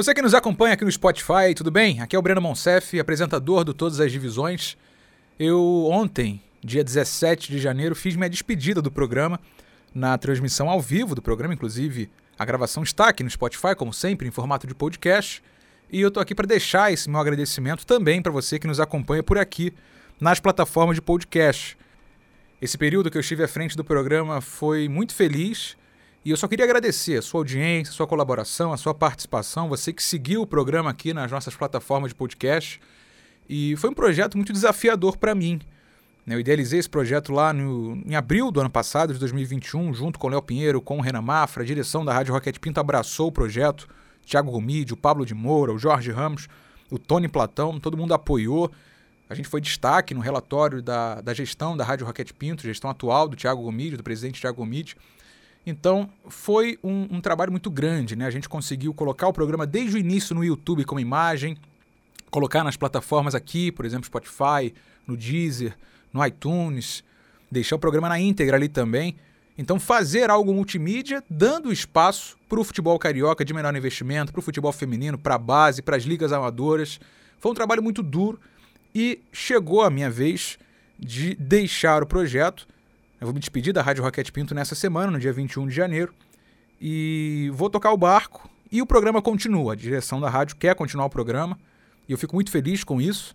Você que nos acompanha aqui no Spotify, tudo bem? Aqui é o Breno Monsef, apresentador do Todas as Divisões. Eu ontem, dia 17 de janeiro, fiz minha despedida do programa na transmissão ao vivo do programa, inclusive a gravação está aqui no Spotify, como sempre, em formato de podcast. E eu estou aqui para deixar esse meu agradecimento também para você que nos acompanha por aqui nas plataformas de podcast. Esse período que eu estive à frente do programa foi muito feliz e eu só queria agradecer a sua audiência, a sua colaboração, a sua participação, você que seguiu o programa aqui nas nossas plataformas de podcast. E foi um projeto muito desafiador para mim. Né? Eu idealizei esse projeto lá no, em abril do ano passado, de 2021, junto com o Léo Pinheiro, com o Renan Mafra, a direção da Rádio Rocket Pinto abraçou o projeto. Tiago Romídio, o Pablo de Moura, o Jorge Ramos, o Tony Platão, todo mundo apoiou. A gente foi destaque no relatório da, da gestão da Rádio Rocket Pinto, gestão atual do Tiago Romídio, do presidente Tiago Romídio. Então, foi um, um, trabalho muito grande, né? A gente conseguiu colocar o programa desde o início no YouTube como imagem, colocar nas plataformas aqui, por exemplo, Spotify, no Deezer, no iTunes, deixar o programa na íntegra ali também. Então, fazer algo multimídia, dando espaço para o futebol carioca de menor investimento, para o futebol feminino, para a base, para as ligas amadoras. Foi um trabalho muito duro e chegou a minha vez de deixar o projeto eu vou me despedir da Rádio Roquete Pinto nessa semana, no dia 21 de janeiro, e vou tocar o barco e o programa continua. A direção da rádio quer continuar o programa e eu fico muito feliz com isso.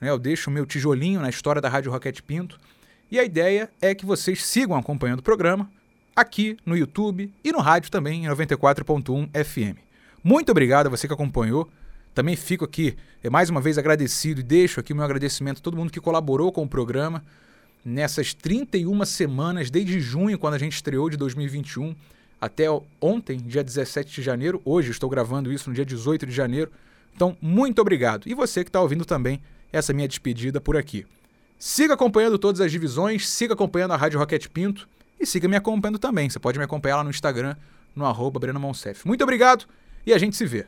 Né? Eu deixo o meu tijolinho na história da Rádio Roquete Pinto e a ideia é que vocês sigam acompanhando o programa aqui no YouTube e no rádio também, em 94.1 FM. Muito obrigado a você que acompanhou. Também fico aqui é, mais uma vez agradecido e deixo aqui o meu agradecimento a todo mundo que colaborou com o programa nessas 31 semanas, desde junho, quando a gente estreou de 2021, até ontem, dia 17 de janeiro. Hoje estou gravando isso no dia 18 de janeiro. Então, muito obrigado. E você que está ouvindo também essa minha despedida por aqui. Siga acompanhando todas as divisões, siga acompanhando a Rádio Rocket Pinto e siga me acompanhando também. Você pode me acompanhar lá no Instagram, no arroba Breno Monsef. Muito obrigado e a gente se vê.